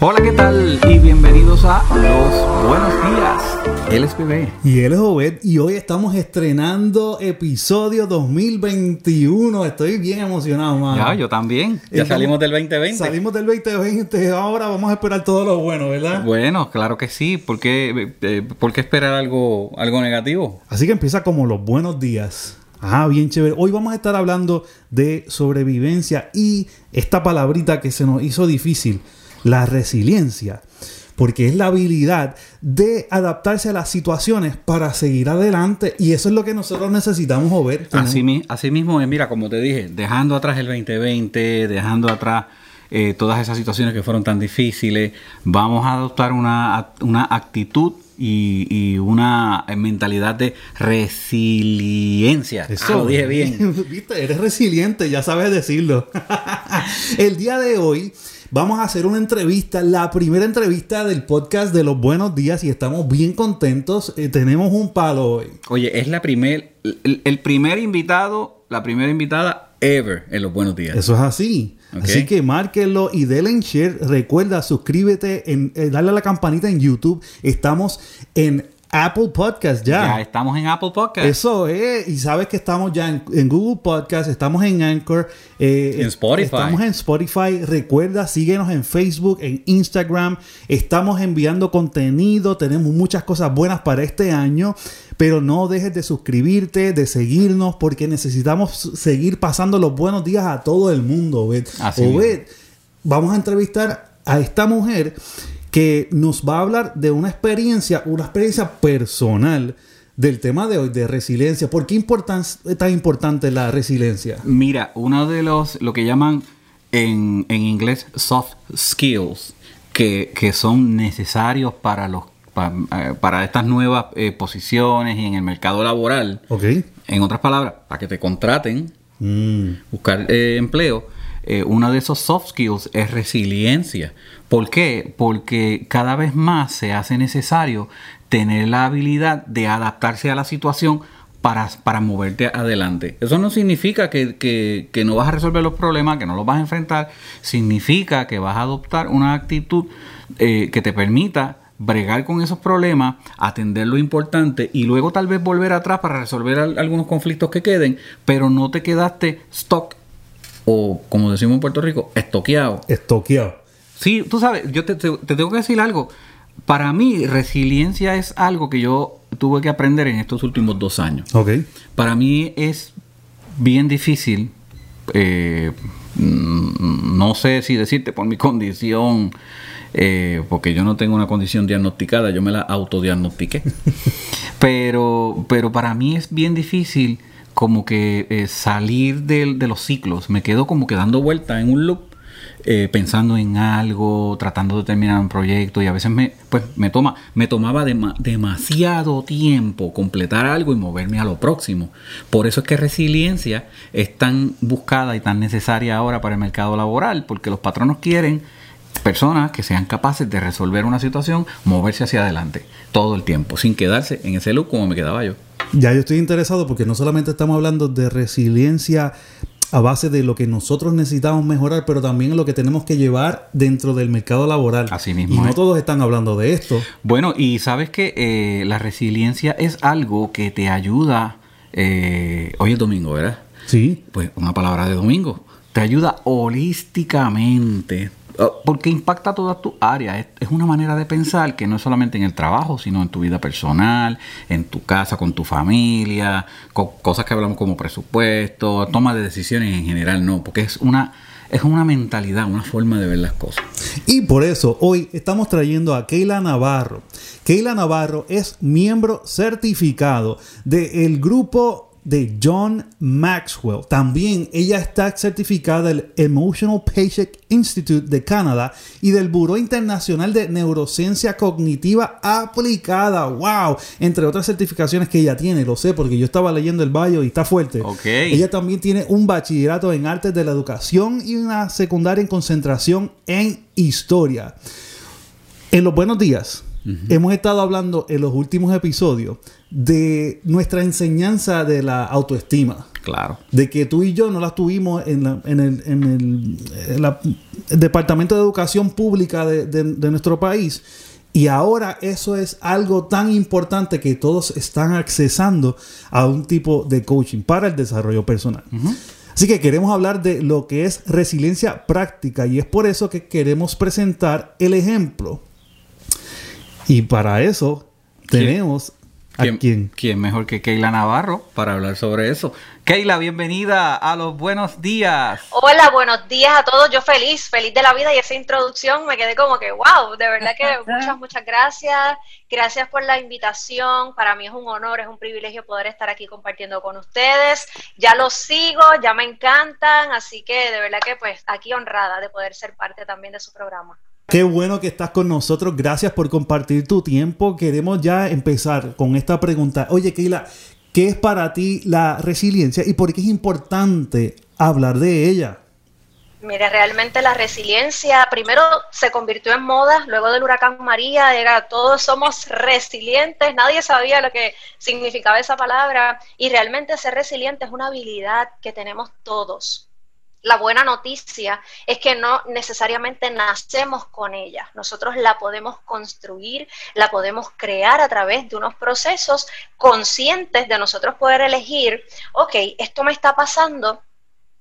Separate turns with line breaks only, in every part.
Hola, ¿qué tal? Y bienvenidos a Los Buenos Días, LSPB.
Y él es Obed y hoy estamos estrenando episodio 2021. Estoy bien emocionado, man.
Ya, yo también. Ya salimos del 2020.
Salimos del 2020, ahora vamos a esperar todo lo bueno, ¿verdad?
Bueno, claro que sí. ¿Por qué, eh, ¿por qué esperar algo, algo negativo?
Así que empieza como los buenos días. Ah, bien chévere. Hoy vamos a estar hablando de sobrevivencia y esta palabrita que se nos hizo difícil, la resiliencia. Porque es la habilidad de adaptarse a las situaciones para seguir adelante. Y eso es lo que nosotros necesitamos ver.
Así, mi- así mismo es, mira, como te dije, dejando atrás el 2020, dejando atrás eh, todas esas situaciones que fueron tan difíciles, vamos a adoptar una, una actitud y, y una mentalidad de resiliencia.
Eso,
Ah, lo dije bien.
Viste, eres resiliente, ya sabes decirlo. El día de hoy vamos a hacer una entrevista, la primera entrevista del podcast de los buenos días y estamos bien contentos. Eh, tenemos un palo hoy.
Oye, es la primer, el, el primer invitado, la primera invitada ever en los buenos días.
Eso es así. Así que márquenlo y denle en share. Recuerda, suscríbete, en, eh, dale a la campanita en YouTube. Estamos en Apple Podcast
ya.
ya.
estamos en Apple Podcast.
Eso es, y sabes que estamos ya en, en Google Podcast, estamos en Anchor, eh,
En Spotify.
Estamos en Spotify. Recuerda, síguenos en Facebook, en Instagram. Estamos enviando contenido, tenemos muchas cosas buenas para este año, pero no dejes de suscribirte, de seguirnos, porque necesitamos seguir pasando los buenos días a todo el mundo, Obed.
Así
Obed, vamos a entrevistar a esta mujer que nos va a hablar de una experiencia, una experiencia personal del tema de hoy, de resiliencia. ¿Por qué importan- es tan importante la resiliencia?
Mira, uno de los, lo que llaman en, en inglés soft skills, que, que son necesarios para los pa- eh, para estas nuevas eh, posiciones y en el mercado laboral.
Ok.
En otras palabras, para que te contraten,
Mm,
buscar eh, empleo, eh, uno de esos soft skills es resiliencia. ¿Por qué? Porque cada vez más se hace necesario tener la habilidad de adaptarse a la situación para, para moverte adelante. Eso no significa que, que- no vas a resolver los problemas, que no los vas a enfrentar. Significa que vas a adoptar una actitud eh, que te permita bregar con esos problemas, atender lo importante y luego tal vez volver atrás para resolver al- algunos conflictos que queden, pero no te quedaste stock o como decimos en Puerto Rico, estoqueado.
estoqueado.
Sí, tú sabes, yo te, te- te tengo que decir algo. Para mí, resiliencia es algo que yo tuve que aprender en estos últimos dos años.
Ok.
Para mí es bien difícil, eh, no sé si decirte por mi condición, eh, porque yo no tengo una condición diagnosticada, yo me la autodiagnostiqué. pero, pero para mí es bien difícil como que eh, salir de, los ciclos. Me quedo como que dando vuelta en un loop. eh, pensando en algo, tratando de terminar un proyecto y a veces me, pues, me toma, me tomaba dema- demasiado tiempo completar algo y moverme a lo próximo. Por eso es que resiliencia es tan buscada y tan necesaria ahora para el mercado laboral, porque los patronos quieren personas que sean capaces de resolver una situación, moverse hacia adelante todo el tiempo, sin quedarse en ese loop como me quedaba yo.
Ya yo estoy interesado porque no solamente estamos hablando de resiliencia a base de lo que nosotros necesitamos mejorar, pero también lo que tenemos que llevar dentro del mercado laboral.
Así mismo
Y no
es.
todos están hablando de esto.
Bueno, y sabes que eh, la resiliencia es algo que te ayuda. eh, hoy es domingo, ¿verdad?
Sí.
Pues una palabra de domingo. Te ayuda holísticamente. Eh, Porque impacta todas tus áreas. Es, una manera de pensar que no es solamente en el trabajo, sino en tu vida personal, en tu casa, con tu familia, co- cosas que hablamos como presupuesto, toma de decisiones en general, no, porque es una, es una mentalidad, una forma de ver las cosas.
Y por eso hoy estamos trayendo a Keila Navarro. Keila Navarro es miembro certificado del grupo de John Maxwell. También ella está certificada del Emotional Patient Institute de Canadá y del Buró Internacional de Neurociencia Cognitiva Aplicada. ¡Wow! Entre otras certificaciones que ella tiene, lo sé porque yo estaba leyendo el bio y está fuerte. Ella también tiene un bachillerato en artes de la educación y una secundaria en concentración en historia. En los buenos días, hemos estado hablando en los últimos episodios de nuestra enseñanza de la autoestima.
Claro.
De que tú y yo no la tuvimos en, el, Departamento de Educación Pública de, nuestro país. Y ahora eso es algo tan importante que todos están accesando a un tipo de coaching para el desarrollo personal. Así que queremos hablar de lo que es resiliencia práctica y es por eso que queremos presentar el ejemplo. Y para eso tenemos
¿Quién, quién? mejor que Keila Navarro para hablar sobre eso? Keila, bienvenida a los buenos días.
Hola, buenos días a todos. Yo feliz, feliz de la vida y esa introducción me quedé como que, wow, de verdad que muchas, muchas gracias. Gracias por la invitación. Para mí es un honor, es un privilegio poder estar aquí compartiendo con ustedes. Ya los sigo, ya me encantan, así que de verdad que pues aquí honrada de poder ser parte también de su programa.
Qué bueno que estás con nosotros. Gracias por compartir tu tiempo. Queremos ya empezar con esta pregunta. Oye, Keila, ¿qué es para ti la resiliencia y por qué es importante hablar de ella?
Mira, realmente la resiliencia primero se convirtió en moda, luego del huracán María era todos somos resilientes, nadie sabía lo que significaba esa palabra y realmente ser resiliente es una habilidad que tenemos todos la buena noticia es que no necesariamente nacemos con ella. Nosotros la podemos construir, la podemos crear a través de unos procesos conscientes de nosotros poder elegir, ok, esto me está pasando,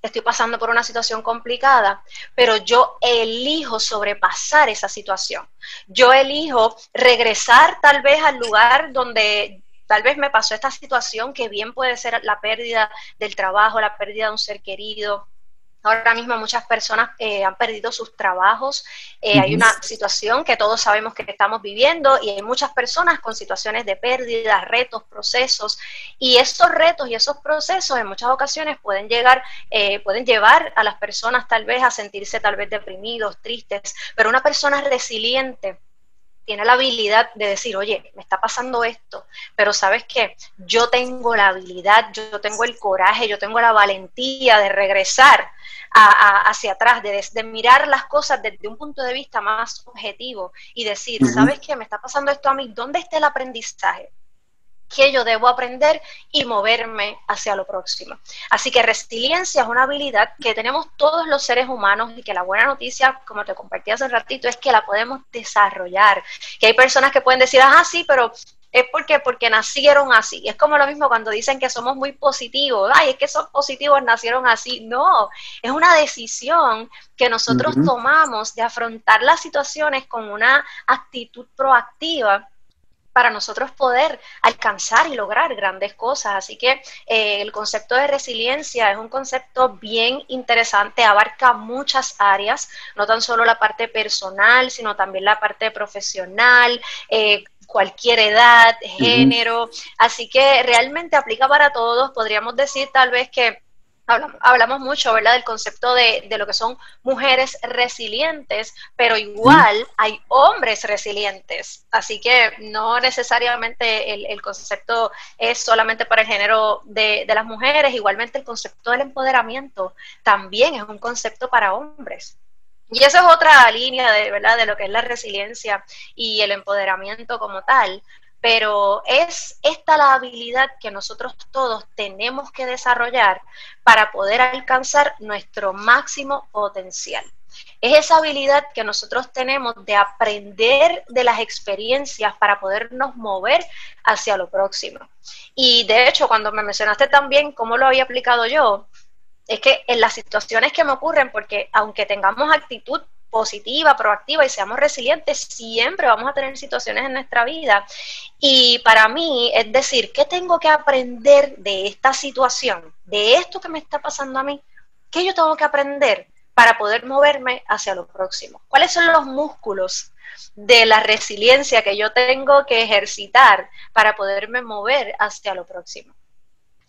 estoy pasando por una situación complicada, pero yo elijo sobrepasar esa situación. Yo elijo regresar tal vez al lugar donde tal vez me pasó esta situación que bien puede ser la pérdida del trabajo, la pérdida de un ser querido, Ahora mismo muchas personas eh, han perdido sus trabajos, eh, hay una situación que todos sabemos que estamos viviendo y hay muchas personas con situaciones de pérdida, retos, procesos. Y esos retos y esos procesos en muchas ocasiones pueden llegar, eh, pueden llevar a las personas tal vez a sentirse tal vez deprimidos, tristes, pero una persona resiliente tiene la habilidad de decir, oye, me está pasando esto, pero sabes qué, yo tengo la habilidad, yo tengo el coraje, yo tengo la valentía de regresar hacia atrás, de, mirar las cosas desde un punto de vista más objetivo y decir, ¿sabes qué? Me está pasando esto a mí, ¿dónde está el aprendizaje? Que yo debo aprender y moverme hacia lo próximo. Así que resiliencia es una habilidad que tenemos todos los seres humanos y que la buena noticia, como te compartí hace un ratito, es que la podemos desarrollar. Que hay personas que pueden decir, ah, sí, pero es porque, porque nacieron así. Es como lo mismo cuando dicen que somos muy positivos. Ay, es que son positivos, nacieron así. No, es una decisión que nosotros tomamos de afrontar las situaciones con una actitud proactiva para nosotros poder alcanzar y lograr grandes cosas. Así que eh, el concepto de resiliencia es un concepto bien interesante, abarca muchas áreas, no tan solo la parte personal, sino también la parte profesional. Eh, cualquier edad, género, así que realmente aplica para todos. Podríamos decir tal vez que hablamos, mucho, ¿verdad?, del concepto de, de, lo que son mujeres resilientes, pero igual hay hombres resilientes. Así que no necesariamente el, el concepto es solamente para el género de, de, las mujeres, igualmente el concepto del empoderamiento también es un concepto para hombres. Y esa es otra línea de, ¿verdad? de lo que es la resiliencia y el empoderamiento como tal. Pero es esta la habilidad que nosotros todos tenemos que desarrollar para poder alcanzar nuestro máximo potencial. Es esa habilidad que nosotros tenemos de aprender de las experiencias para podernos mover hacia lo próximo. Y de hecho, cuando me mencionaste también cómo lo había aplicado yo, es que en las situaciones que me ocurren, porque aunque tengamos actitud positiva, proactiva y seamos resilientes, siempre vamos a tener situaciones en nuestra vida. Y para mí es decir, ¿qué tengo que aprender de esta situación, de esto que me está pasando a mí? ¿Qué yo tengo que aprender para poder moverme hacia lo próximo? ¿Cuáles son los músculos de la resiliencia que yo tengo que ejercitar para poderme mover hacia lo próximo?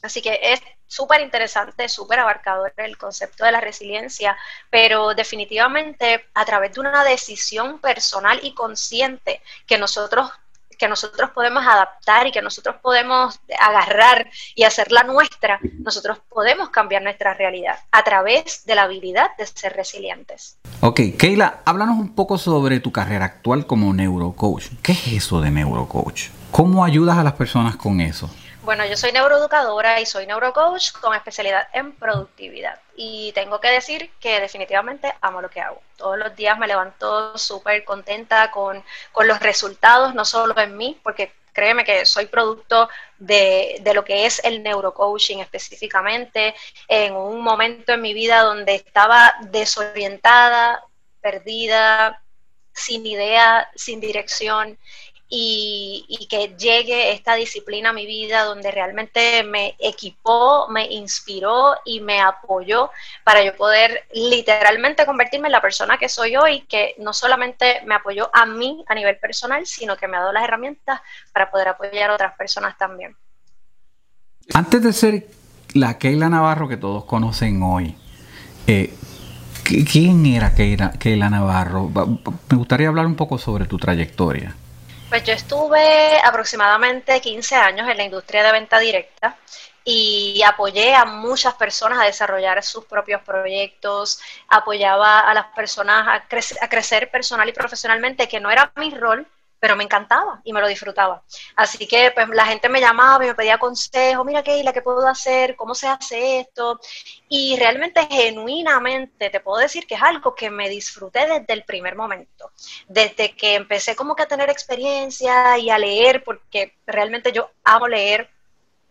Así que es súper interesante, súper abarcador el concepto de la resiliencia, pero definitivamente a través de una decisión personal y consciente que nosotros que nosotros podemos adaptar y que nosotros podemos agarrar y hacerla nuestra, nosotros podemos cambiar nuestra realidad a través de la habilidad de ser resilientes.
Ok, Keila, háblanos un poco sobre tu carrera actual como neurocoach. ¿Qué es eso de neurocoach? ¿Cómo ayudas a las personas con eso?
Bueno, yo soy neuroeducadora y soy neurocoach con especialidad en productividad. Y tengo que decir que definitivamente amo lo que hago. Todos los días me levanto súper contenta con, con los resultados, no solo en mí, porque créeme que soy producto de, de, lo que es el neurocoaching específicamente, en un momento en mi vida donde estaba desorientada, perdida, sin idea, sin dirección, y, que llegue esta disciplina a mi vida donde realmente me equipó, me inspiró y me apoyó para yo poder literalmente convertirme en la persona que soy hoy, que no solamente me apoyó a mí a nivel personal, sino que me ha dado las herramientas para poder apoyar a otras personas también.
Antes de ser la Keila Navarro que todos conocen hoy, eh, ¿quién era Keila, Keila Navarro? Me gustaría hablar un poco sobre tu trayectoria.
Pues yo estuve aproximadamente 15 años en la industria de venta directa y apoyé a muchas personas a desarrollar sus propios proyectos, apoyaba a las personas a, a crecer personal y profesionalmente, que no era mi rol, pero me encantaba y me lo disfrutaba. Así que pues la gente me llamaba y me pedía consejos, mira ¿qué puedo hacer? ¿Cómo se hace esto? Y realmente, genuinamente, te puedo decir que es algo que me disfruté desde el primer momento, desde que empecé como que a tener experiencia y a leer, porque realmente yo amo leer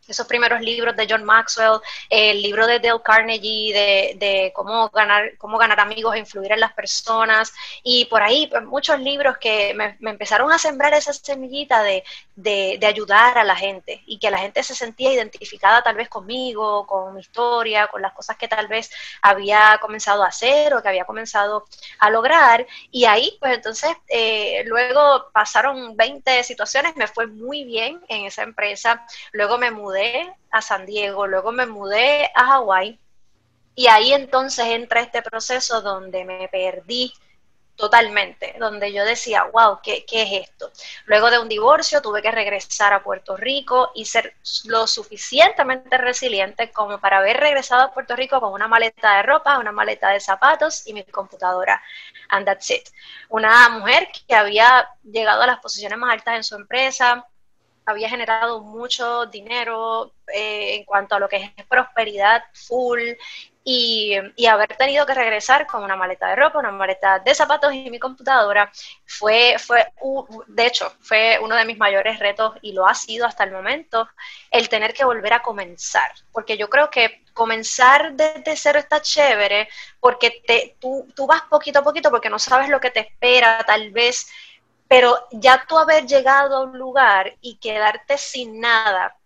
esos primeros libros de John Maxwell, el libro de Dale Carnegie de, cómo ganar, cómo ganar amigos e influir en las personas, y por ahí pues, muchos libros que me, empezaron a sembrar esa semillita de, de, ayudar a la gente y que la gente se sentía identificada tal vez conmigo, con mi historia, con las cosas que tal vez había comenzado a hacer o que había comenzado a lograr. Y ahí, pues entonces, eh, luego pasaron 20 situaciones, me fue muy bien en esa empresa, luego me mudé a San Diego, luego me mudé a Hawái y ahí entonces entra este proceso donde me perdí totalmente, donde yo decía, wow, ¿qué, ¿qué, es esto? Luego de un divorcio tuve que regresar a Puerto Rico y ser lo suficientemente resiliente como para haber regresado a Puerto Rico con una maleta de ropa, una maleta de zapatos y mi computadora. And that's it. Una mujer que había llegado a las posiciones más altas en su empresa, había generado mucho dinero eh, en cuanto a lo que es prosperidad full y, haber tenido que regresar con una maleta de ropa, una maleta de zapatos y mi computadora fue, fue de hecho, fue uno de mis mayores retos y lo ha sido hasta el momento, el tener que volver a comenzar, porque yo creo que comenzar desde cero está chévere, porque te, tú, tú vas poquito a poquito porque no sabes lo que te espera, tal vez pero ya tú haber llegado a un lugar y quedarte sin nada,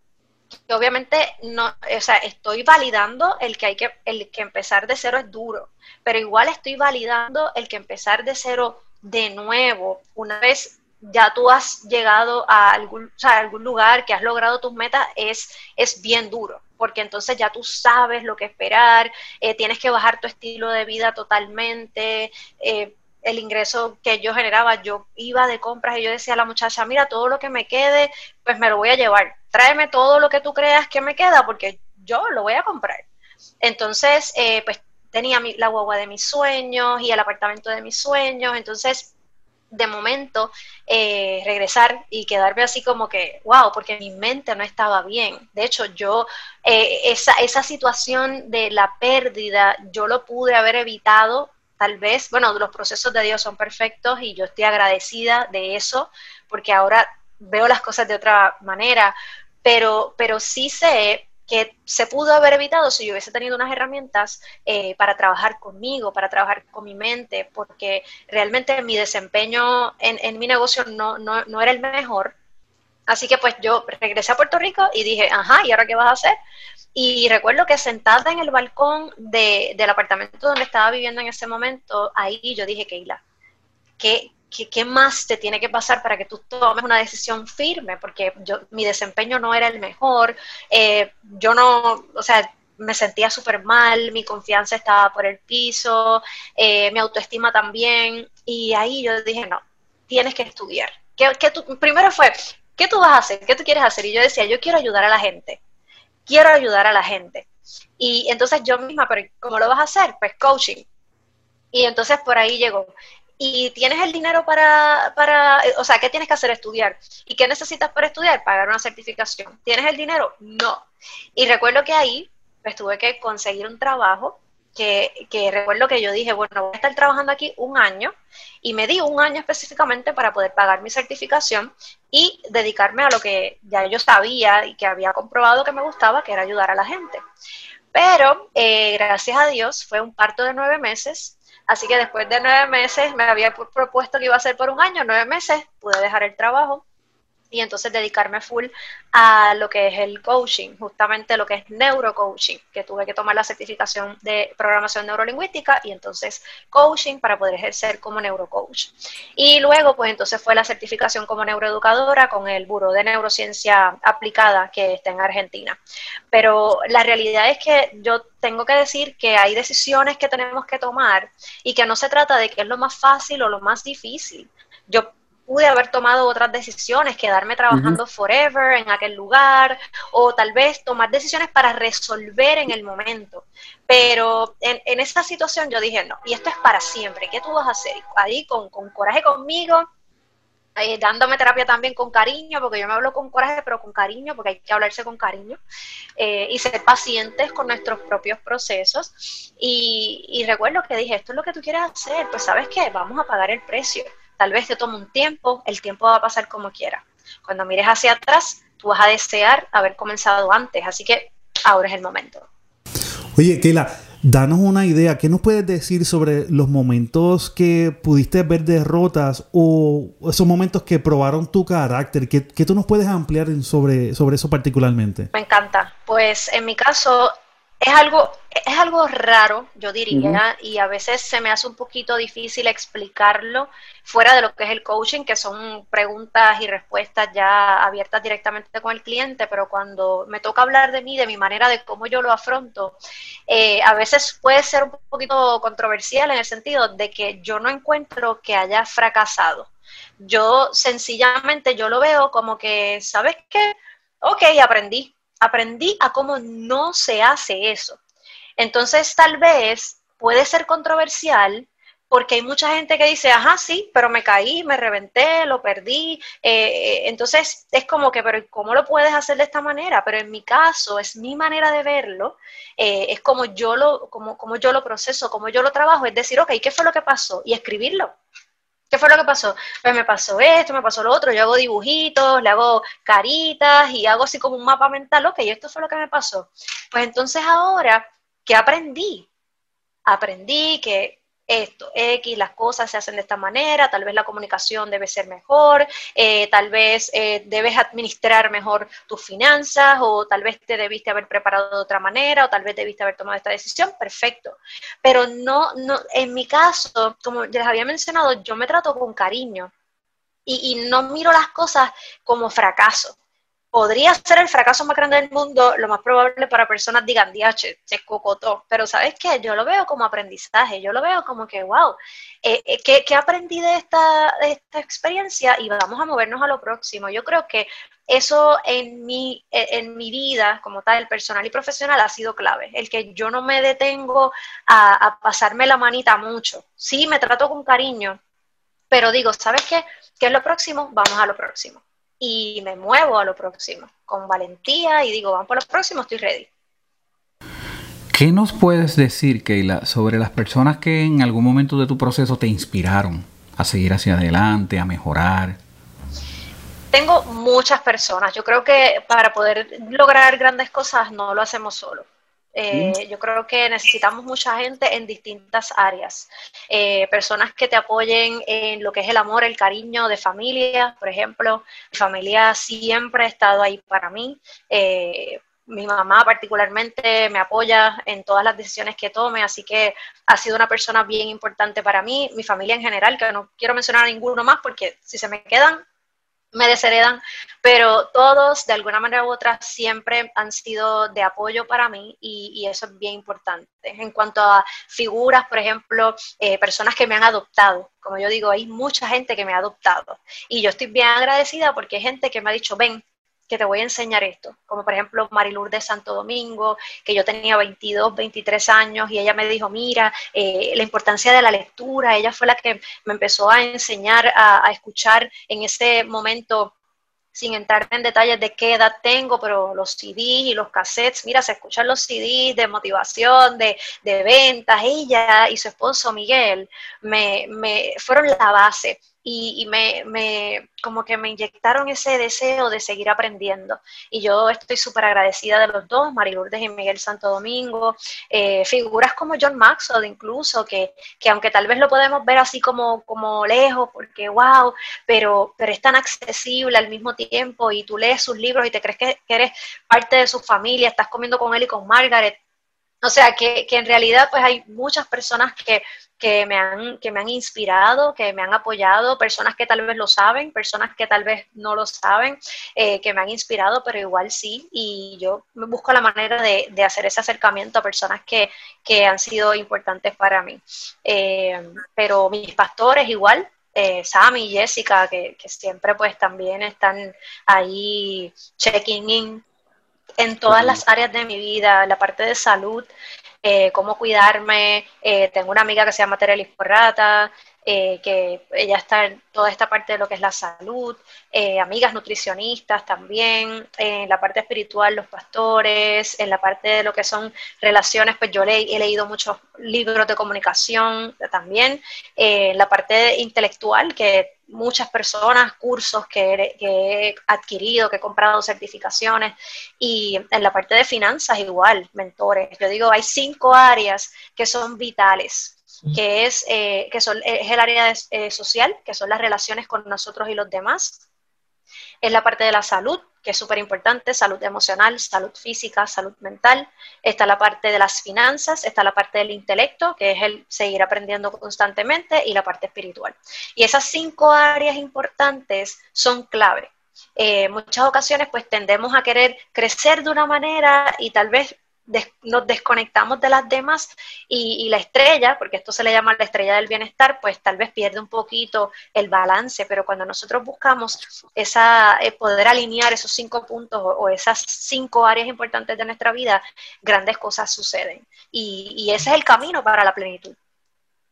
que obviamente no, o sea, estoy validando el que hay que, el que empezar de cero es duro, pero igual estoy validando el que empezar de cero de nuevo, una vez ya tú has llegado a algún, o algún lugar, que has logrado tus metas, es, es bien duro, porque entonces ya tú sabes lo que esperar, eh, tienes que bajar tu estilo de vida totalmente, eh, el ingreso que yo generaba, yo iba de compras y yo decía a la muchacha, mira, todo lo que me quede, pues me lo voy a llevar. Tráeme todo lo que tú creas que me queda porque yo lo voy a comprar. Entonces, eh, pues tenía la guagua de mis sueños y el apartamento de mis sueños. Entonces, de momento, eh, regresar y quedarme así como que, wow, porque mi mente no estaba bien. De hecho, yo, eh, esa, esa situación de la pérdida, yo lo pude haber evitado tal vez, bueno, los procesos de Dios son perfectos y yo estoy agradecida de eso, porque ahora veo las cosas de otra manera, pero, pero sí sé que se pudo haber evitado si yo hubiese tenido unas herramientas eh, para trabajar conmigo, para trabajar con mi mente, porque realmente mi desempeño en, en mi negocio no, no, no, era el mejor. Así que pues yo regresé a Puerto Rico y dije, ajá, ¿y ahora qué vas a hacer? Y recuerdo que sentada en el balcón de, del apartamento donde estaba viviendo en ese momento, ahí yo dije, Keila, ¿qué, qué, qué más te tiene que pasar para que tú tomes una decisión firme? Porque yo, mi desempeño no era el mejor, eh, yo no, o sea, me sentía súper mal, mi confianza estaba por el piso, eh, mi autoestima también, y ahí yo dije, no, tienes que estudiar. ¿Qué, qué tú, primero fue, ¿qué tú vas a hacer? ¿Qué tú quieres hacer? Y yo decía, yo quiero ayudar a la gente quiero ayudar a la gente. Y entonces yo misma, pero ¿cómo lo vas a hacer? Pues coaching. Y entonces por ahí llegó. Y tienes el dinero para, para, o sea, ¿qué tienes que hacer? Estudiar. ¿Y qué necesitas para estudiar? Pagar una certificación. ¿Tienes el dinero? No. Y recuerdo que ahí pues tuve que conseguir un trabajo que, que, recuerdo que yo dije, bueno, voy a estar trabajando aquí un año y me di un año específicamente para poder pagar mi certificación y dedicarme a lo que ya yo sabía y que había comprobado que me gustaba, que era ayudar a la gente. Pero eh, gracias a Dios fue un parto de nueve meses, así que después de nueve meses me había propuesto que iba a ser por un año, nueve meses, pude dejar el trabajo y entonces dedicarme full a lo que es el coaching, justamente lo que es neurocoaching, que tuve que tomar la certificación de programación neurolingüística y entonces coaching para poder ejercer como neurocoach. Y luego, pues entonces fue la certificación como neuroeducadora con el Buró de Neurociencia Aplicada que está en Argentina. Pero la realidad es que yo tengo que decir que hay decisiones que tenemos que tomar y que no se trata de qué es lo más fácil o lo más difícil. Yo pude haber tomado otras decisiones, quedarme trabajando forever en aquel lugar, o tal vez tomar decisiones para resolver en el momento. Pero en, en esa situación yo dije, no, y esto es para siempre, ¿qué tú vas a hacer? Ahí con, con coraje conmigo, eh, dándome terapia también con cariño, porque yo me hablo con coraje, pero con cariño, porque hay que hablarse con cariño, eh, y ser pacientes con nuestros propios procesos. Y, y recuerdo que dije, esto es lo que tú quieres hacer, pues sabes qué, vamos a pagar el precio Tal vez te tome un tiempo, el tiempo va a pasar como quiera. Cuando mires hacia atrás, tú vas a desear haber comenzado antes, así que ahora es el momento.
Oye, Keila, danos una idea, ¿qué nos puedes decir sobre los momentos que pudiste ver derrotas o esos momentos que probaron tu carácter? ¿Qué, tú nos puedes ampliar sobre, sobre eso particularmente?
Me encanta. Pues en mi caso, es algo, es algo raro, yo diría, y a veces se me hace un poquito difícil explicarlo fuera de lo que es el coaching, que son preguntas y respuestas ya abiertas directamente con el cliente, pero cuando me toca hablar de mí, de mi manera de cómo yo lo afronto, eh, a veces puede ser un poquito controversial en el sentido de que yo no encuentro que haya fracasado. Yo sencillamente, yo lo veo como que, ¿sabes qué? Ok, aprendí, aprendí a cómo no se hace eso. Entonces, tal vez puede ser controversial porque hay mucha gente que dice, ajá, sí, pero me caí, me reventé, lo perdí. Eh, eh, entonces, es como que, pero ¿cómo lo puedes hacer de esta manera? Pero en mi caso, es mi manera de verlo, eh, es como yo, lo, como, como yo lo proceso, como yo lo trabajo, es decir, ok, ¿qué fue lo que pasó? Y escribirlo. ¿Qué fue lo que pasó? Pues me pasó esto, me pasó lo otro, yo hago dibujitos, le hago caritas y hago así como un mapa mental, ok, esto fue lo que me pasó. Pues entonces ahora, ¿qué aprendí? Aprendí que esto, X, las cosas se hacen de esta manera, tal vez la comunicación debe ser mejor, eh, tal vez eh, debes administrar mejor tus finanzas o tal vez te debiste haber preparado de otra manera o tal vez debiste haber tomado esta decisión, perfecto. Pero no, no, en mi caso, como les había mencionado, yo me trato con cariño y, y no miro las cosas como fracaso podría ser el fracaso más grande del mundo, lo más probable para personas digan, diache, se cocotó, pero ¿sabes qué? Yo lo veo como aprendizaje, yo lo veo como que, wow, eh, eh, ¿qué, aprendí de esta, de esta experiencia? Y vamos a movernos a lo próximo. Yo creo que eso en mi, eh, en mi vida como tal, personal y profesional, ha sido clave. El que yo no me detengo a, a pasarme la manita mucho. Sí, me trato con cariño, pero digo, ¿sabes qué? ¿Qué es lo próximo? Vamos a lo próximo y me muevo a lo próximo, con valentía y digo, vamos por lo próximo, estoy ready.
¿Qué nos puedes decir, Keila, sobre las personas que en algún momento de tu proceso te inspiraron a seguir hacia adelante, a mejorar?
Tengo muchas personas. Yo creo que para poder lograr grandes cosas no lo hacemos solo. Eh, yo creo que necesitamos mucha gente en distintas áreas. Eh, personas que te apoyen en lo que es el amor, el cariño de familia, por ejemplo. Mi familia siempre ha estado ahí para mí. Eh, mi mamá particularmente me apoya en todas las decisiones que tome, así que ha sido una persona bien importante para mí, mi familia en general, que no quiero mencionar a ninguno más porque si se me quedan, me desheredan, pero todos de alguna manera u otra siempre han sido de apoyo para mí y, eso es bien importante. En cuanto a figuras, por ejemplo, eh, personas que me han adoptado, como yo digo, hay mucha gente que me ha adoptado y yo estoy bien agradecida porque hay gente que me ha dicho, ven, que te voy a enseñar esto, como por ejemplo Marilur de Santo Domingo, que yo tenía 22, 23 años y ella me dijo, mira, eh, la importancia de la lectura, ella fue la que me empezó a enseñar a, escuchar en ese momento sin entrar en detalles de qué edad tengo, pero los CDs y los cassettes, mira, se escuchan los CDs de motivación, de, de ventas, ella y su esposo Miguel me fueron la base y, me, me, como que me inyectaron ese deseo de seguir aprendiendo. Y yo estoy súper agradecida de los dos, Marilurdes y Miguel Santo Domingo, eh, figuras como John Maxwell incluso, que, que, aunque tal vez lo podemos ver así como, como lejos, porque wow, pero, pero es tan accesible al mismo tiempo y tú lees sus libros y te crees que, que eres parte de su familia, estás comiendo con él y con Margaret, o sea, que, que, en realidad pues hay muchas personas que que me, han, que me han inspirado, que me han apoyado, personas que tal vez lo saben, personas que tal vez no lo saben, eh, que me han inspirado, pero igual sí, y yo busco la manera de, de hacer ese acercamiento a personas que, que han sido importantes para mí. Eh, pero mis pastores igual, eh, Sammy y Jessica, que, que, siempre pues también están ahí checking in en todas las áreas de mi vida, la parte de salud, eh, cómo cuidarme. Eh, tengo una amiga que se llama Terelis Porrata, eh, que ella está en toda esta parte de lo que es la salud, amigas nutricionistas también, en la parte espiritual los pastores, en la parte de lo que son relaciones, pues yo le, he leído muchos libros de comunicación también, en la parte intelectual, que muchas personas, cursos que he, adquirido, que he comprado certificaciones y en la parte de finanzas igual, mentores. Yo digo, hay cinco áreas que son vitales que es, eh, que son, es el área eh, social, que son las relaciones con nosotros y los demás, es la parte de la salud, que es súper importante, salud emocional, salud física, salud mental. Está la parte de las finanzas, está la parte del intelecto, que es el seguir aprendiendo constantemente, y la parte espiritual. Y esas cinco áreas importantes son clave. Eh, muchas ocasiones pues tendemos a querer crecer de una manera y tal vez nos desconectamos de las demás y, la estrella, porque esto se le llama la estrella del bienestar, pues tal vez pierde un poquito el balance, pero cuando nosotros buscamos esa, eh, poder alinear esos cinco puntos o, esas cinco áreas importantes de nuestra vida, grandes cosas suceden. y ese es el camino para la plenitud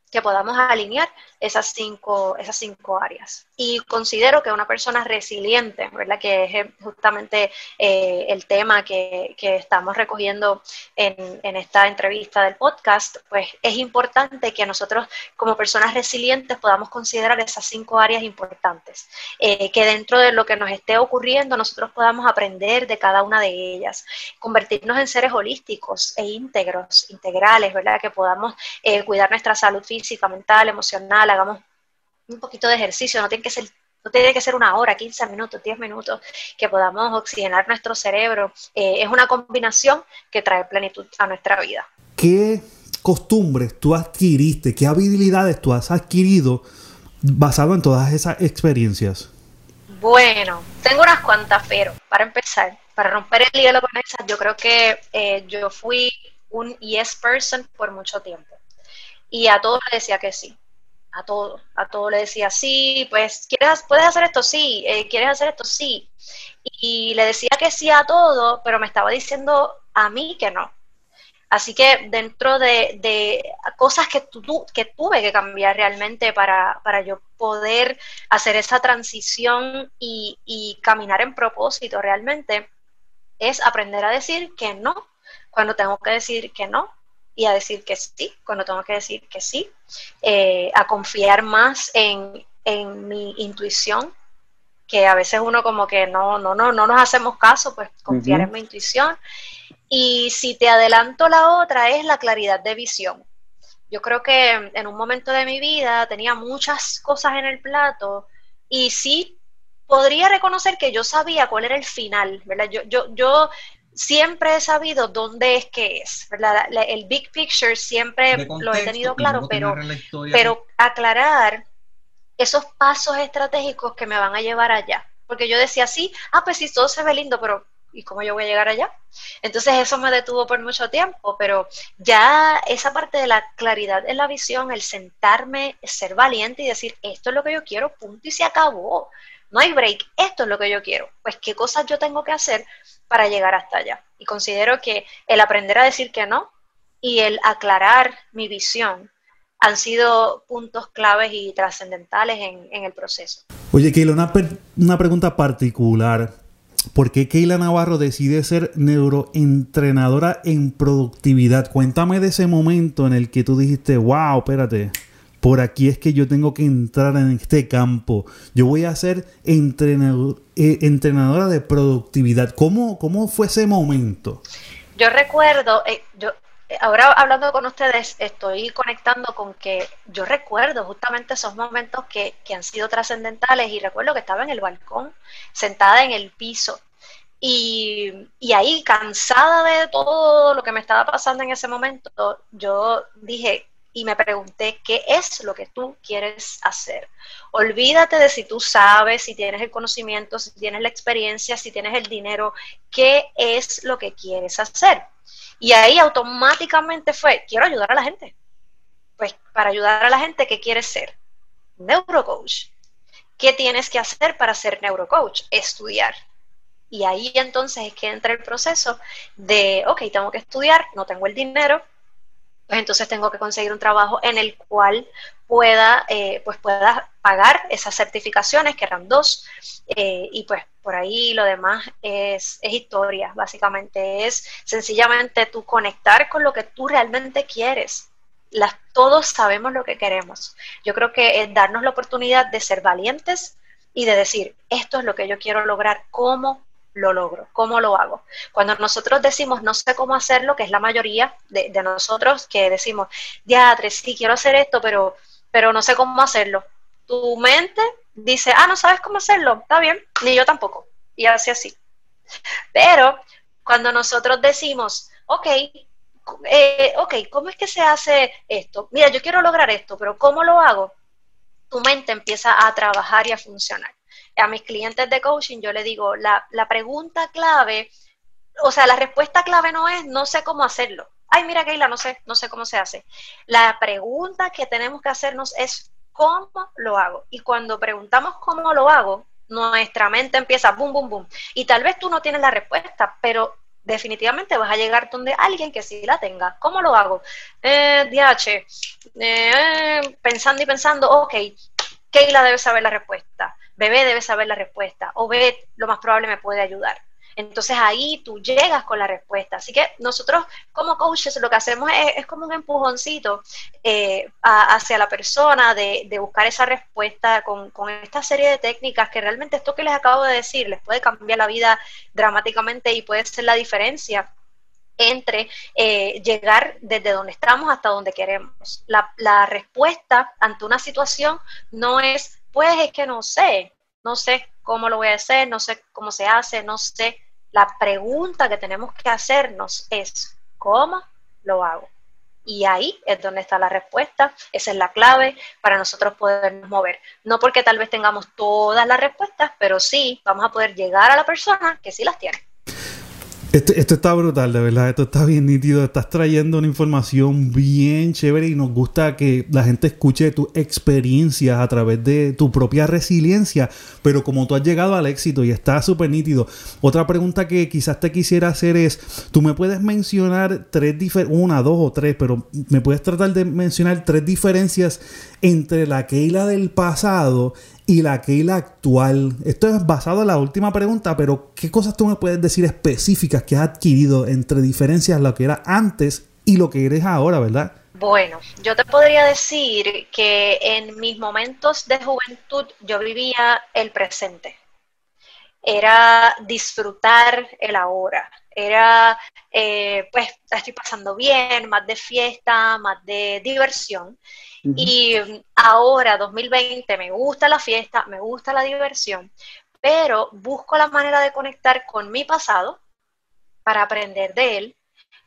que podamos alinear esas cinco, esas cinco áreas. Y considero que una persona resiliente, ¿verdad? que es eh, justamente eh, el tema que, que, estamos recogiendo en, en, esta entrevista del podcast, pues es importante que nosotros como personas resilientes podamos considerar esas cinco áreas importantes, eh, que dentro de lo que nos esté ocurriendo nosotros podamos aprender de cada una de ellas, convertirnos en seres holísticos e íntegros, integrales, ¿verdad? que podamos cuidar nuestra salud física física, mental, emocional, hagamos un poquito de ejercicio, no tiene que ser no tiene que ser una hora, 15 minutos, 10 minutos, que podamos oxigenar nuestro cerebro. Eh, es una combinación que trae plenitud a nuestra vida.
¿Qué costumbres tú adquiriste, qué habilidades tú has adquirido basado en todas esas experiencias?
Bueno, tengo unas cuantas, pero para empezar, para romper el hielo con esas, yo creo que eh, yo fui un yes person por mucho tiempo y a todo le decía que sí. A todo, a todo le decía sí, pues, ¿quieres, ¿puedes hacer esto? Sí, eh, ¿quieres hacer esto? Sí. Y le decía que sí a todo, pero me estaba diciendo a mí que no. Así que dentro de, cosas que, tu, que tuve que cambiar realmente para, para yo poder hacer esa transición y, y, caminar en propósito realmente, es aprender a decir que no cuando tengo que decir que no y a decir que sí cuando tengo que decir que sí, eh, a confiar más en, en, mi intuición, que a veces uno como que no, no, no, no nos hacemos caso, pues confiar en mi intuición. Y si te adelanto la otra es la claridad de visión. Yo creo que en un momento de mi vida tenía muchas cosas en el plato y sí podría reconocer que yo sabía cuál era el final, ¿verdad? Yo, yo, yo siempre he sabido dónde es que es, ¿verdad? el big picture siempre lo he tenido claro, pero, pero aclarar esos pasos estratégicos que me van a llevar allá. Porque yo decía, sí, ah, pues sí, todo se ve lindo, pero ¿y cómo yo voy a llegar allá? Entonces eso me detuvo por mucho tiempo, pero ya esa parte de la claridad en la visión, el sentarme, ser valiente y decir, esto es lo que yo quiero, punto y se acabó. No hay break, esto es lo que yo quiero. Pues qué cosas yo tengo que hacer para llegar hasta allá. Y considero que el aprender a decir que no y el aclarar mi visión han sido puntos claves y trascendentales en, el proceso.
Oye, Keila, una, una pregunta particular. ¿Por qué Keila Navarro decide ser neuroentrenadora en productividad? Cuéntame de ese momento en el que tú dijiste, wow, espérate, por aquí es que yo tengo que entrar en este campo. Yo voy a ser eh, entrenadora de productividad. ¿Cómo, ¿Cómo fue ese momento?
Yo recuerdo, eh, yo ahora hablando con ustedes, estoy conectando con que yo recuerdo justamente esos momentos que, que han sido trascendentales y recuerdo que estaba en el balcón, sentada en el piso. Y, y, ahí, cansada de todo lo que me estaba pasando en ese momento, yo dije y me pregunté, ¿qué es lo que tú quieres hacer? Olvídate de si tú sabes, si tienes el conocimiento, si tienes la experiencia, si tienes el dinero, ¿qué es lo que quieres hacer? Y ahí automáticamente fue, quiero ayudar a la gente. Pues para ayudar a la gente, ¿qué quieres ser? Neurocoach. ¿Qué tienes que hacer para ser neurocoach? Estudiar. Y ahí entonces es que entra el proceso de, ok, tengo que estudiar, no tengo el dinero, pues entonces tengo que conseguir un trabajo en el cual pueda, eh, pues pueda pagar esas certificaciones, que eran dos, eh, y pues por ahí lo demás es, historia, básicamente es sencillamente tú conectar con lo que tú realmente quieres. Todos sabemos lo que queremos. Yo creo que es darnos la oportunidad de ser valientes y de decir, esto es lo que yo quiero lograr, ¿cómo lo logro? ¿Cómo lo hago? Cuando nosotros decimos no sé cómo hacerlo, que es la mayoría de, de nosotros que decimos, diatre, sí quiero hacer esto, pero pero no sé cómo hacerlo. Tu mente dice, ah, no sabes cómo hacerlo, está bien, ni yo tampoco. Y hace así. Pero cuando nosotros decimos, ok, eh, ok, ¿cómo es que se hace esto? Mira, yo quiero lograr esto, pero ¿cómo lo hago? Tu mente empieza a trabajar y a funcionar. A mis clientes de coaching yo le digo, la, la pregunta clave, o sea, la respuesta clave no es no sé cómo hacerlo ay, mira, Keila, no sé, no sé cómo se hace. La pregunta que tenemos que hacernos es, ¿cómo lo hago? Y cuando preguntamos cómo lo hago, nuestra mente empieza boom, boom, boom. Y tal vez tú no tienes la respuesta, pero definitivamente vas a llegar donde alguien que sí la tenga. ¿Cómo lo hago? Eh, DH, eh, pensando y pensando, ok, Keila debe saber la respuesta, Bebé debe saber la respuesta, o Bebé lo más probable me puede ayudar. Entonces ahí tú llegas con la respuesta. Así que nosotros como coaches lo que hacemos es, como un empujoncito eh, hacia la persona de, buscar esa respuesta con, esta serie de técnicas que realmente esto que les acabo de decir les puede cambiar la vida dramáticamente y puede ser la diferencia entre eh, llegar desde donde estamos hasta donde queremos. La respuesta ante una situación no es, pues es que no sé, no sé cómo lo voy a hacer, no sé cómo se hace, no sé la pregunta que tenemos que hacernos es, ¿cómo lo hago? Y ahí es donde está la respuesta, esa es la clave para nosotros podernos mover. No porque tal vez tengamos todas las respuestas, pero sí vamos a poder llegar a la persona que sí las tiene.
Esto, está brutal, de verdad. Esto está bien nítido. Estás trayendo una información bien chévere y nos gusta que la gente escuche tus experiencias a través de tu propia resiliencia. Pero como tú has llegado al éxito y está súper nítido. Otra pregunta que quizás te quisiera hacer es: tú me puedes mencionar tres diferencias, una, dos o tres, pero me puedes tratar de mencionar tres diferencias entre la Keila del pasado y la Keila actual. Esto es basado en la última pregunta, pero ¿qué cosas tú me puedes decir específicas que has adquirido entre diferencias lo que era antes y lo que eres ahora, verdad?
Bueno, yo te podría decir que en mis momentos de juventud yo vivía el presente. Era disfrutar el ahora. Era, eh, pues, estoy pasando bien, más de fiesta, más de diversión. Y ahora, 2020, me gusta la fiesta, me gusta la diversión, pero busco la manera de conectar con mi pasado para aprender de él,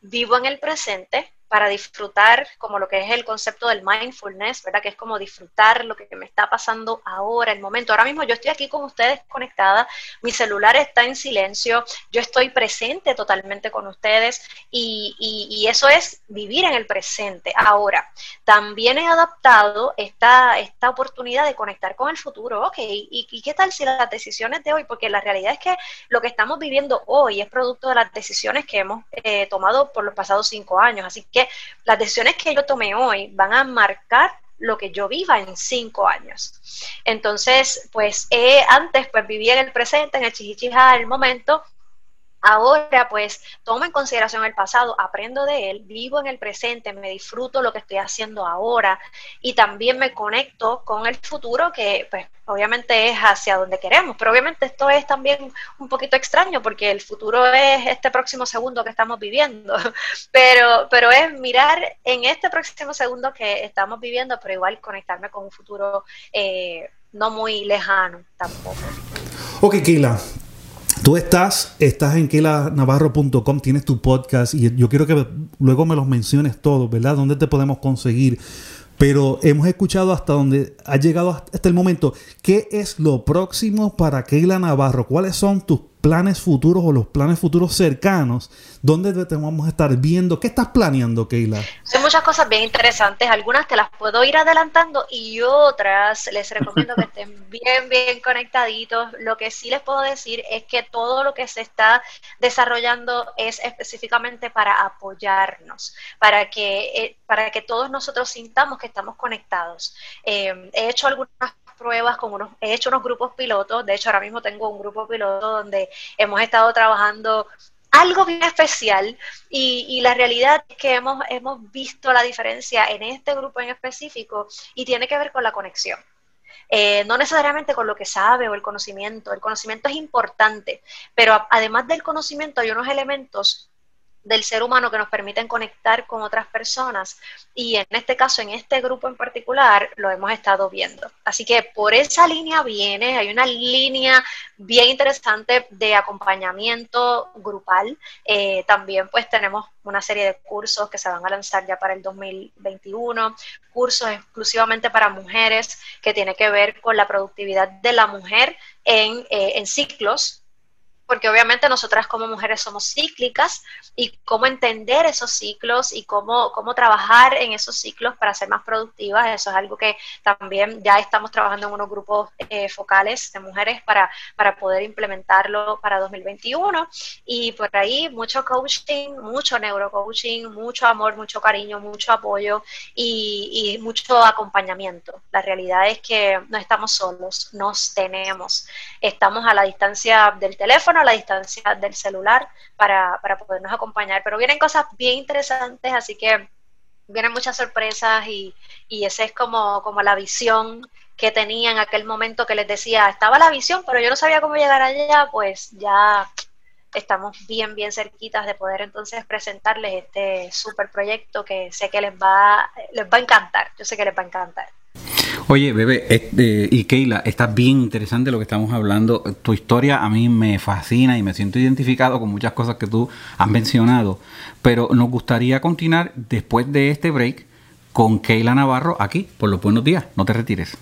vivo en el presente para disfrutar como lo que es el concepto del mindfulness, ¿verdad? Que es como disfrutar lo que me está pasando ahora, el momento. Ahora mismo yo estoy aquí con ustedes conectada, mi celular está en silencio, yo estoy presente totalmente con ustedes y, eso es vivir en el presente. Ahora, también he adaptado esta, esta oportunidad de conectar con el futuro. Ok, ¿y, ¿y qué tal si las decisiones de hoy? Porque la realidad es que lo que estamos viviendo hoy es producto de las decisiones que hemos eh, tomado por los pasados cinco años. Así que las decisiones que yo tomé hoy van a marcar lo que yo viva en cinco años. Entonces, pues antes pues vivía en el presente, en el chichichija, el momento, Ahora pues tomo en consideración el pasado, aprendo de él, vivo en el presente, me disfruto lo que estoy haciendo ahora y también me conecto con el futuro que pues obviamente es hacia donde queremos, pero obviamente esto es también un poquito extraño porque el futuro es este próximo segundo que estamos viviendo, pero, pero es mirar en este próximo segundo que estamos viviendo, pero igual conectarme con un futuro eh, no muy lejano tampoco.
Ok, Kila, Tú estás, estás en kelanavarro.com, tienes tu podcast y yo quiero que luego me los menciones todos, ¿verdad? ¿Dónde te podemos conseguir? Pero hemos escuchado hasta donde ha llegado hasta el momento. ¿Qué es lo próximo para Keila Navarro? ¿Cuáles son tus planes futuros o los planes futuros cercanos, ¿dónde te vamos a estar viendo? ¿Qué estás planeando, Keila?
Hay muchas cosas bien interesantes, algunas te las puedo ir adelantando y otras les recomiendo que estén bien, bien conectaditos. Lo que sí les puedo decir es que todo lo que se está desarrollando es específicamente para apoyarnos, para que, eh, para que todos nosotros sintamos que estamos conectados. Eh, he hecho algunas pruebas con unos, he hecho unos grupos pilotos, de hecho ahora mismo tengo un grupo piloto donde hemos estado trabajando algo bien especial y, la realidad es que hemos, hemos visto la diferencia en este grupo en específico y tiene que ver con la conexión. Eh, no necesariamente con lo que sabe o el conocimiento, el conocimiento es importante, pero además del conocimiento hay unos elementos del ser humano que nos permiten conectar con otras personas y en este caso, en este grupo en particular, lo hemos estado viendo. Así que por esa línea viene, hay una línea bien interesante de acompañamiento grupal. Eh, también pues tenemos una serie de cursos que se van a lanzar ya para el 2021, cursos exclusivamente para mujeres que tiene que ver con la productividad de la mujer en, eh, en ciclos porque obviamente nosotras como mujeres somos cíclicas y cómo entender esos ciclos y cómo, cómo trabajar en esos ciclos para ser más productivas, eso es algo que también ya estamos trabajando en unos grupos eh, focales de mujeres para, para poder implementarlo para 2021 y por ahí mucho coaching, mucho neurocoaching, mucho amor, mucho cariño, mucho apoyo y, y mucho acompañamiento. La realidad es que no estamos solos, nos tenemos, estamos a la distancia del teléfono, la distancia del celular para, para podernos acompañar. Pero vienen cosas bien interesantes, así que vienen muchas sorpresas y, y esa es como, como la visión que tenía en aquel momento que les decía, estaba la visión, pero yo no sabía cómo llegar allá, pues ya estamos bien, bien cerquitas de poder entonces presentarles este super proyecto que sé que les va, les va a encantar, yo sé que les va a encantar.
Oye, bebé, eh, y Keila, está bien interesante lo que estamos hablando. Tu historia a mí me fascina y me siento identificado con muchas cosas que tú has mencionado. Pero nos gustaría continuar después de este break con Keila Navarro aquí por los buenos días. No te retires.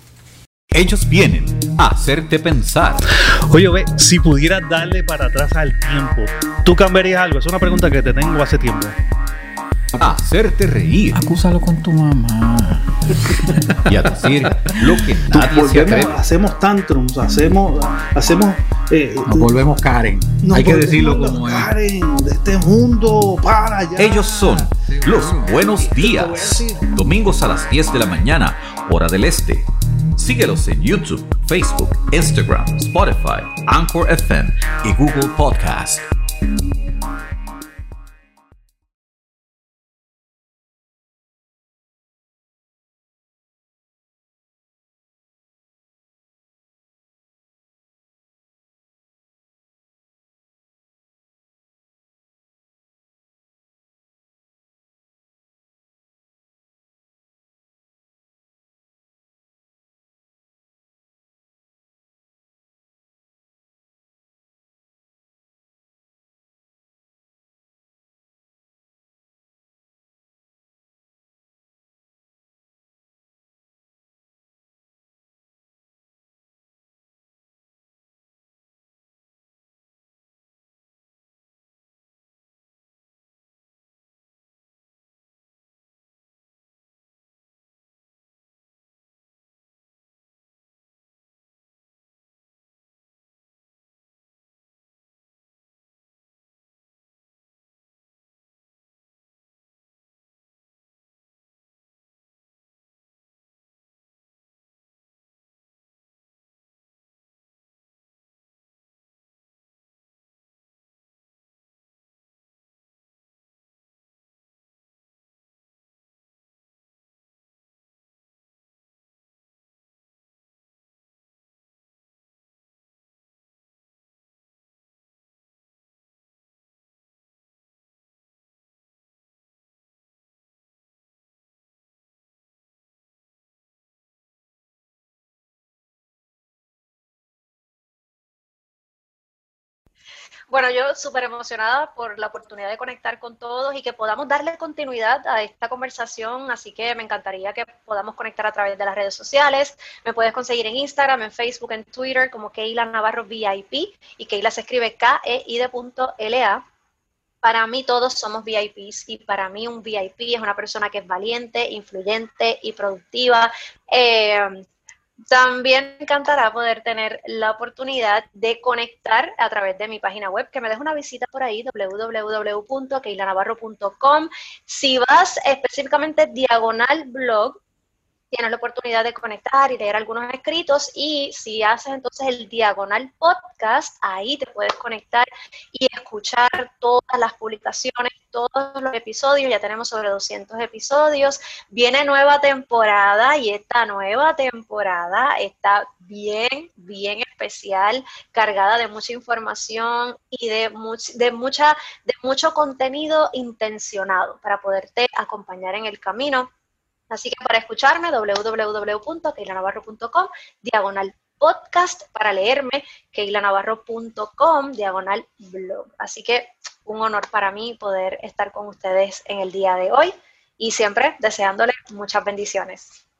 Ellos vienen a hacerte pensar.
Oye, ve, si pudieras darle para atrás al tiempo, ¿tú cambiarías algo? Es una pregunta que te tengo hace tiempo
hacerte reír.
Acúsalo con tu mamá.
Y a decir lo que nadie se atreve.
Hacemos tantrums, hacemos, hacemos.
Eh, nos volvemos Karen. Hay que decirlo como
es. Karen de este mundo para allá.
Ellos son los buenos días. Domingos a las 10 de la mañana, hora del este. Síguelos en YouTube, Facebook, Instagram, Spotify, Anchor FM y Google Podcast.
Bueno, yo súper emocionada por la oportunidad de conectar con todos y que podamos darle continuidad a esta conversación, así que me encantaría que podamos conectar a través de las redes sociales. Me puedes conseguir en Instagram, en Facebook, en Twitter como Keila Navarro VIP y Keila se escribe K-E-I-D.L-A. Para mí todos somos VIPs y para mí un VIP es una persona que es valiente, influyente y productiva. Eh, también me encantará poder tener la oportunidad de conectar a través de mi página web, que me deje una visita por ahí, www.keilanavarro.com. Si vas específicamente diagonal blog, tienes la oportunidad de conectar y leer algunos escritos y si haces entonces el diagonal podcast, ahí te puedes conectar y escuchar todas las publicaciones, todos los episodios, ya tenemos sobre 200 episodios, viene nueva temporada y esta nueva temporada está bien, bien especial, cargada de mucha información y de, de, mucha, de mucho contenido intencionado para poderte acompañar en el camino Así que para escucharme, www.keilanavarro.com, diagonal podcast, para leerme, keilanavarro.com, diagonal blog. Así que un honor para mí poder estar con ustedes en el día de hoy y siempre deseándoles muchas bendiciones.